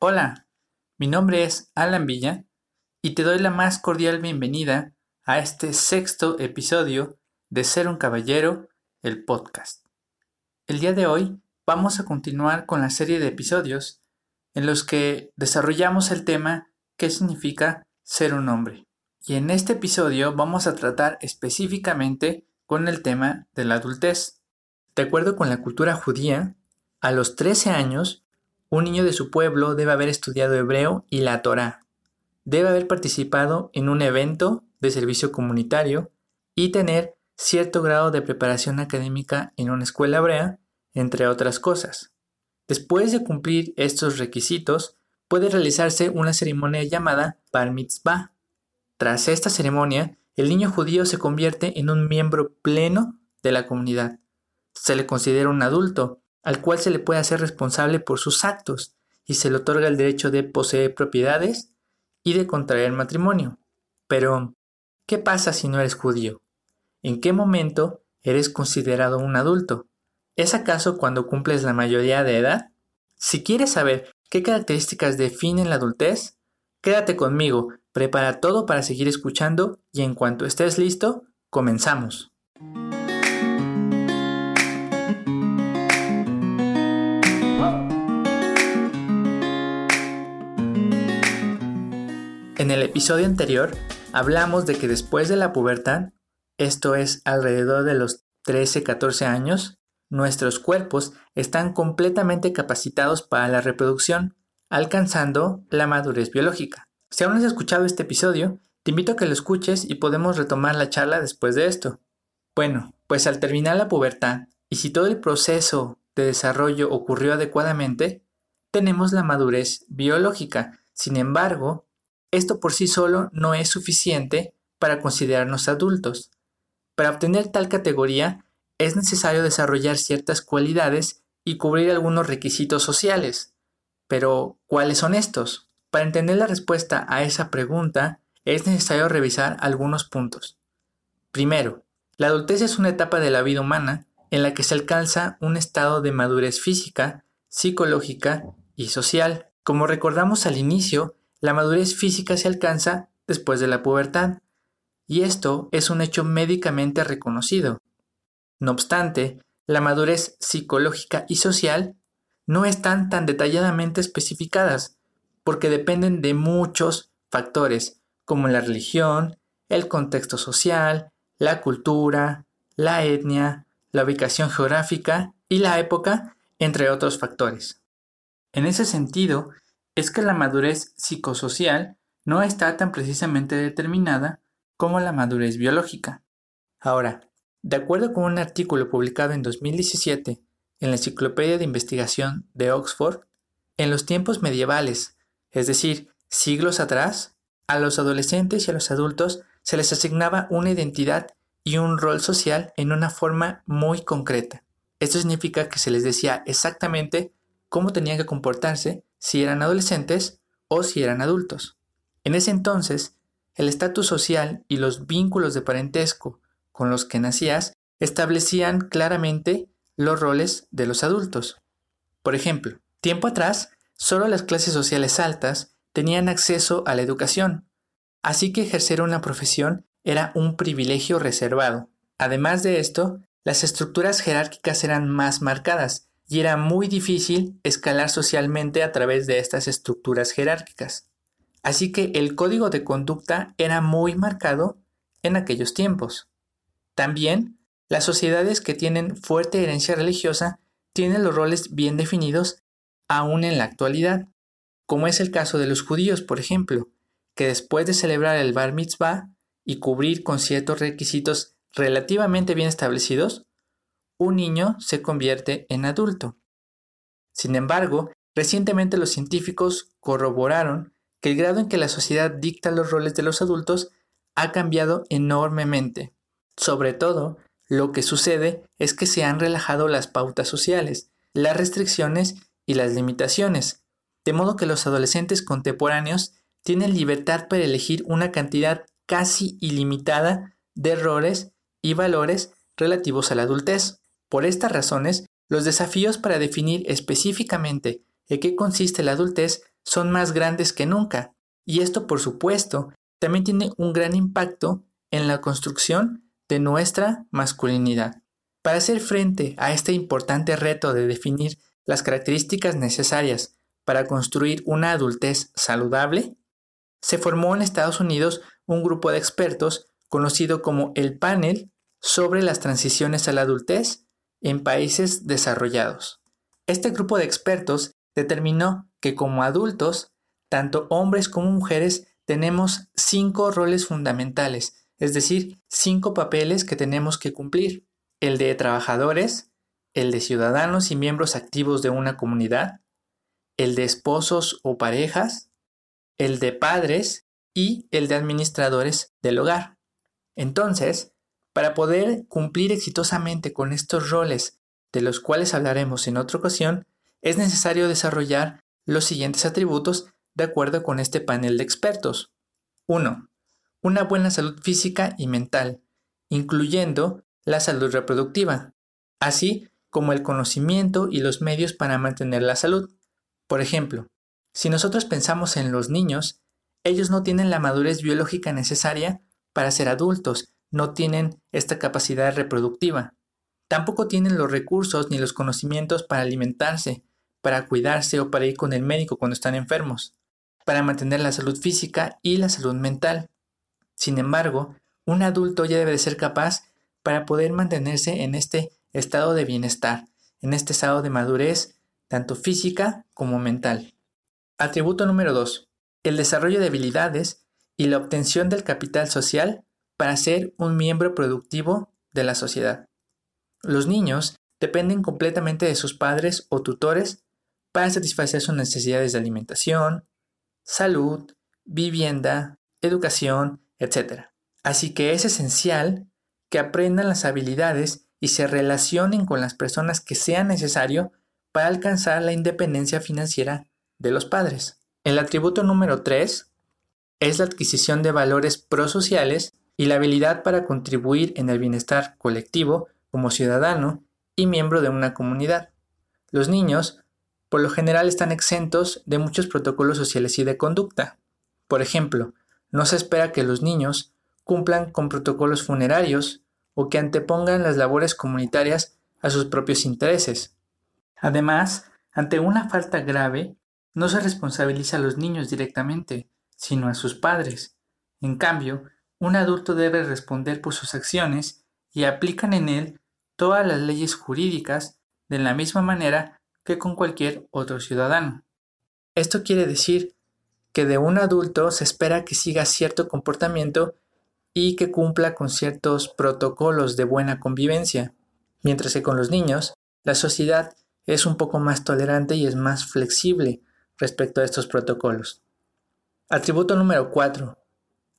Hola, mi nombre es Alan Villa y te doy la más cordial bienvenida a este sexto episodio de Ser un Caballero, el podcast. El día de hoy vamos a continuar con la serie de episodios en los que desarrollamos el tema ¿qué significa ser un hombre? Y en este episodio vamos a tratar específicamente con el tema de la adultez. De acuerdo con la cultura judía, a los 13 años un niño de su pueblo debe haber estudiado hebreo y la Torá. Debe haber participado en un evento de servicio comunitario y tener cierto grado de preparación académica en una escuela hebrea, entre otras cosas. Después de cumplir estos requisitos, puede realizarse una ceremonia llamada Bar Mitzvah. Tras esta ceremonia, el niño judío se convierte en un miembro pleno de la comunidad. Se le considera un adulto al cual se le puede hacer responsable por sus actos y se le otorga el derecho de poseer propiedades y de contraer matrimonio. Pero, ¿qué pasa si no eres judío? ¿En qué momento eres considerado un adulto? ¿Es acaso cuando cumples la mayoría de edad? Si quieres saber qué características definen la adultez, quédate conmigo, prepara todo para seguir escuchando y en cuanto estés listo, comenzamos. En el episodio anterior hablamos de que después de la pubertad, esto es alrededor de los 13-14 años, nuestros cuerpos están completamente capacitados para la reproducción, alcanzando la madurez biológica. Si aún no has escuchado este episodio, te invito a que lo escuches y podemos retomar la charla después de esto. Bueno, pues al terminar la pubertad, y si todo el proceso de desarrollo ocurrió adecuadamente, tenemos la madurez biológica. Sin embargo, esto por sí solo no es suficiente para considerarnos adultos. Para obtener tal categoría es necesario desarrollar ciertas cualidades y cubrir algunos requisitos sociales. Pero, ¿cuáles son estos? Para entender la respuesta a esa pregunta es necesario revisar algunos puntos. Primero, la adultez es una etapa de la vida humana en la que se alcanza un estado de madurez física, psicológica y social. Como recordamos al inicio, la madurez física se alcanza después de la pubertad, y esto es un hecho médicamente reconocido. No obstante, la madurez psicológica y social no están tan detalladamente especificadas, porque dependen de muchos factores, como la religión, el contexto social, la cultura, la etnia, la ubicación geográfica y la época, entre otros factores. En ese sentido, es que la madurez psicosocial no está tan precisamente determinada como la madurez biológica. Ahora, de acuerdo con un artículo publicado en 2017 en la Enciclopedia de Investigación de Oxford, en los tiempos medievales, es decir, siglos atrás, a los adolescentes y a los adultos se les asignaba una identidad y un rol social en una forma muy concreta. Esto significa que se les decía exactamente cómo tenían que comportarse si eran adolescentes o si eran adultos. En ese entonces, el estatus social y los vínculos de parentesco con los que nacías establecían claramente los roles de los adultos. Por ejemplo, tiempo atrás, solo las clases sociales altas tenían acceso a la educación, así que ejercer una profesión era un privilegio reservado. Además de esto, las estructuras jerárquicas eran más marcadas y era muy difícil escalar socialmente a través de estas estructuras jerárquicas. Así que el código de conducta era muy marcado en aquellos tiempos. También, las sociedades que tienen fuerte herencia religiosa tienen los roles bien definidos aún en la actualidad, como es el caso de los judíos, por ejemplo, que después de celebrar el bar mitzvah y cubrir con ciertos requisitos relativamente bien establecidos, un niño se convierte en adulto. Sin embargo, recientemente los científicos corroboraron que el grado en que la sociedad dicta los roles de los adultos ha cambiado enormemente. Sobre todo, lo que sucede es que se han relajado las pautas sociales, las restricciones y las limitaciones, de modo que los adolescentes contemporáneos tienen libertad para elegir una cantidad casi ilimitada de errores y valores relativos a la adultez. Por estas razones, los desafíos para definir específicamente en qué consiste la adultez son más grandes que nunca. Y esto, por supuesto, también tiene un gran impacto en la construcción de nuestra masculinidad. Para hacer frente a este importante reto de definir las características necesarias para construir una adultez saludable, se formó en Estados Unidos un grupo de expertos conocido como el Panel sobre las transiciones a la adultez en países desarrollados. Este grupo de expertos determinó que como adultos, tanto hombres como mujeres tenemos cinco roles fundamentales, es decir, cinco papeles que tenemos que cumplir. El de trabajadores, el de ciudadanos y miembros activos de una comunidad, el de esposos o parejas, el de padres y el de administradores del hogar. Entonces, para poder cumplir exitosamente con estos roles, de los cuales hablaremos en otra ocasión, es necesario desarrollar los siguientes atributos de acuerdo con este panel de expertos. 1. Una buena salud física y mental, incluyendo la salud reproductiva, así como el conocimiento y los medios para mantener la salud. Por ejemplo, si nosotros pensamos en los niños, ellos no tienen la madurez biológica necesaria para ser adultos, no tienen esta capacidad reproductiva. Tampoco tienen los recursos ni los conocimientos para alimentarse, para cuidarse o para ir con el médico cuando están enfermos, para mantener la salud física y la salud mental. Sin embargo, un adulto ya debe de ser capaz para poder mantenerse en este estado de bienestar, en este estado de madurez, tanto física como mental. Atributo número 2. El desarrollo de habilidades y la obtención del capital social para ser un miembro productivo de la sociedad. Los niños dependen completamente de sus padres o tutores para satisfacer sus necesidades de alimentación, salud, vivienda, educación, etc. Así que es esencial que aprendan las habilidades y se relacionen con las personas que sea necesario para alcanzar la independencia financiera de los padres. El atributo número 3 es la adquisición de valores prosociales y la habilidad para contribuir en el bienestar colectivo como ciudadano y miembro de una comunidad. Los niños, por lo general, están exentos de muchos protocolos sociales y de conducta. Por ejemplo, no se espera que los niños cumplan con protocolos funerarios o que antepongan las labores comunitarias a sus propios intereses. Además, ante una falta grave, no se responsabiliza a los niños directamente, sino a sus padres. En cambio, un adulto debe responder por sus acciones y aplican en él todas las leyes jurídicas de la misma manera que con cualquier otro ciudadano. Esto quiere decir que de un adulto se espera que siga cierto comportamiento y que cumpla con ciertos protocolos de buena convivencia, mientras que con los niños la sociedad es un poco más tolerante y es más flexible respecto a estos protocolos. Atributo número 4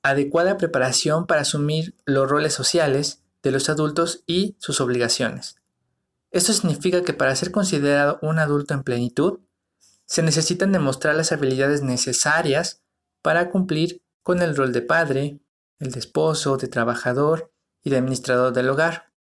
adecuada preparación para asumir los roles sociales de los adultos y sus obligaciones. Esto significa que para ser considerado un adulto en plenitud, se necesitan demostrar las habilidades necesarias para cumplir con el rol de padre, el de esposo, de trabajador y de administrador del hogar.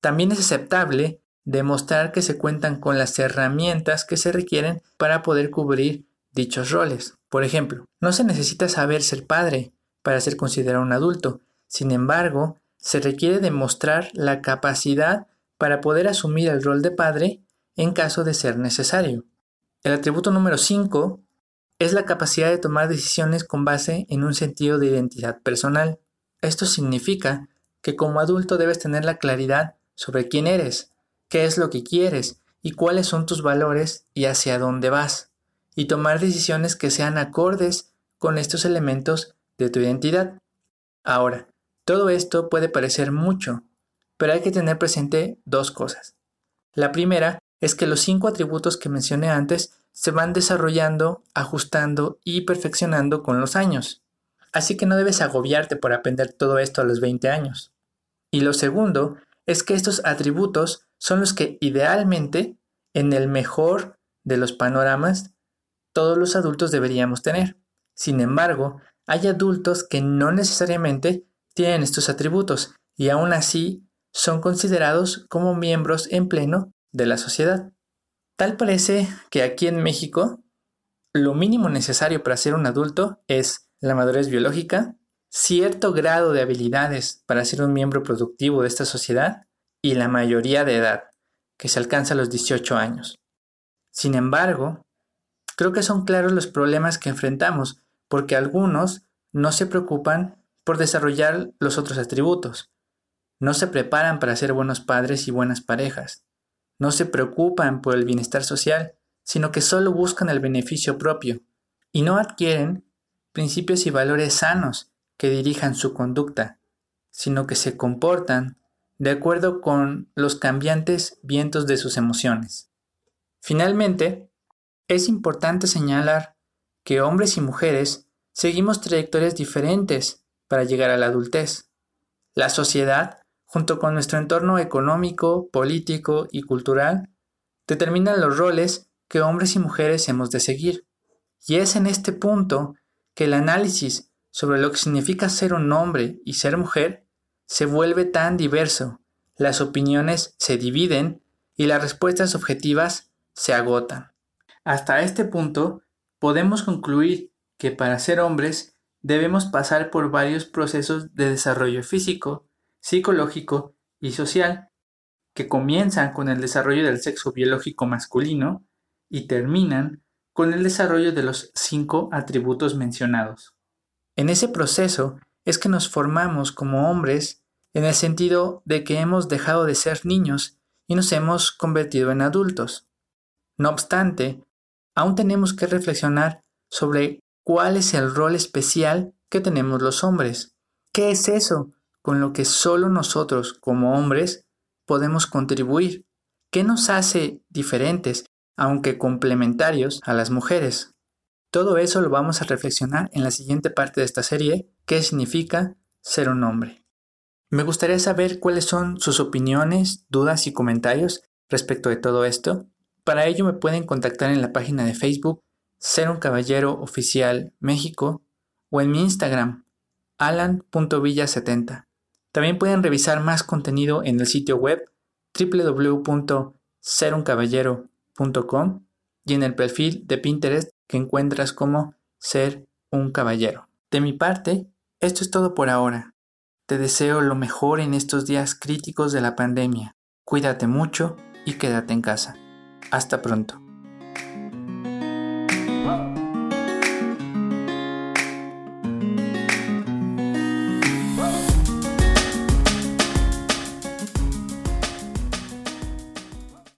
También es aceptable demostrar que se cuentan con las herramientas que se requieren para poder cubrir dichos roles. Por ejemplo, no se necesita saber ser padre, para ser considerado un adulto. Sin embargo, se requiere demostrar la capacidad para poder asumir el rol de padre en caso de ser necesario. El atributo número 5 es la capacidad de tomar decisiones con base en un sentido de identidad personal. Esto significa que como adulto debes tener la claridad sobre quién eres, qué es lo que quieres y cuáles son tus valores y hacia dónde vas, y tomar decisiones que sean acordes con estos elementos de tu identidad. Ahora, todo esto puede parecer mucho, pero hay que tener presente dos cosas. La primera es que los cinco atributos que mencioné antes se van desarrollando, ajustando y perfeccionando con los años. Así que no debes agobiarte por aprender todo esto a los 20 años. Y lo segundo es que estos atributos son los que idealmente, en el mejor de los panoramas, todos los adultos deberíamos tener. Sin embargo, hay adultos que no necesariamente tienen estos atributos y aún así son considerados como miembros en pleno de la sociedad. Tal parece que aquí en México lo mínimo necesario para ser un adulto es la madurez biológica, cierto grado de habilidades para ser un miembro productivo de esta sociedad y la mayoría de edad, que se alcanza a los 18 años. Sin embargo, creo que son claros los problemas que enfrentamos, porque algunos no se preocupan por desarrollar los otros atributos, no se preparan para ser buenos padres y buenas parejas, no se preocupan por el bienestar social, sino que solo buscan el beneficio propio, y no adquieren principios y valores sanos que dirijan su conducta, sino que se comportan de acuerdo con los cambiantes vientos de sus emociones. Finalmente, es importante señalar que hombres y mujeres seguimos trayectorias diferentes para llegar a la adultez. La sociedad, junto con nuestro entorno económico, político y cultural, determinan los roles que hombres y mujeres hemos de seguir. Y es en este punto que el análisis sobre lo que significa ser un hombre y ser mujer se vuelve tan diverso, las opiniones se dividen y las respuestas objetivas se agotan. Hasta este punto, podemos concluir que para ser hombres debemos pasar por varios procesos de desarrollo físico, psicológico y social, que comienzan con el desarrollo del sexo biológico masculino y terminan con el desarrollo de los cinco atributos mencionados. En ese proceso es que nos formamos como hombres en el sentido de que hemos dejado de ser niños y nos hemos convertido en adultos. No obstante, aún tenemos que reflexionar sobre cuál es el rol especial que tenemos los hombres. ¿Qué es eso con lo que solo nosotros como hombres podemos contribuir? ¿Qué nos hace diferentes, aunque complementarios, a las mujeres? Todo eso lo vamos a reflexionar en la siguiente parte de esta serie, qué significa ser un hombre. Me gustaría saber cuáles son sus opiniones, dudas y comentarios respecto de todo esto. Para ello me pueden contactar en la página de Facebook Ser un Caballero Oficial México o en mi Instagram alan.villa70. También pueden revisar más contenido en el sitio web www.seruncaballero.com y en el perfil de Pinterest que encuentras como ser un caballero. De mi parte, esto es todo por ahora. Te deseo lo mejor en estos días críticos de la pandemia. Cuídate mucho y quédate en casa. Hasta pronto.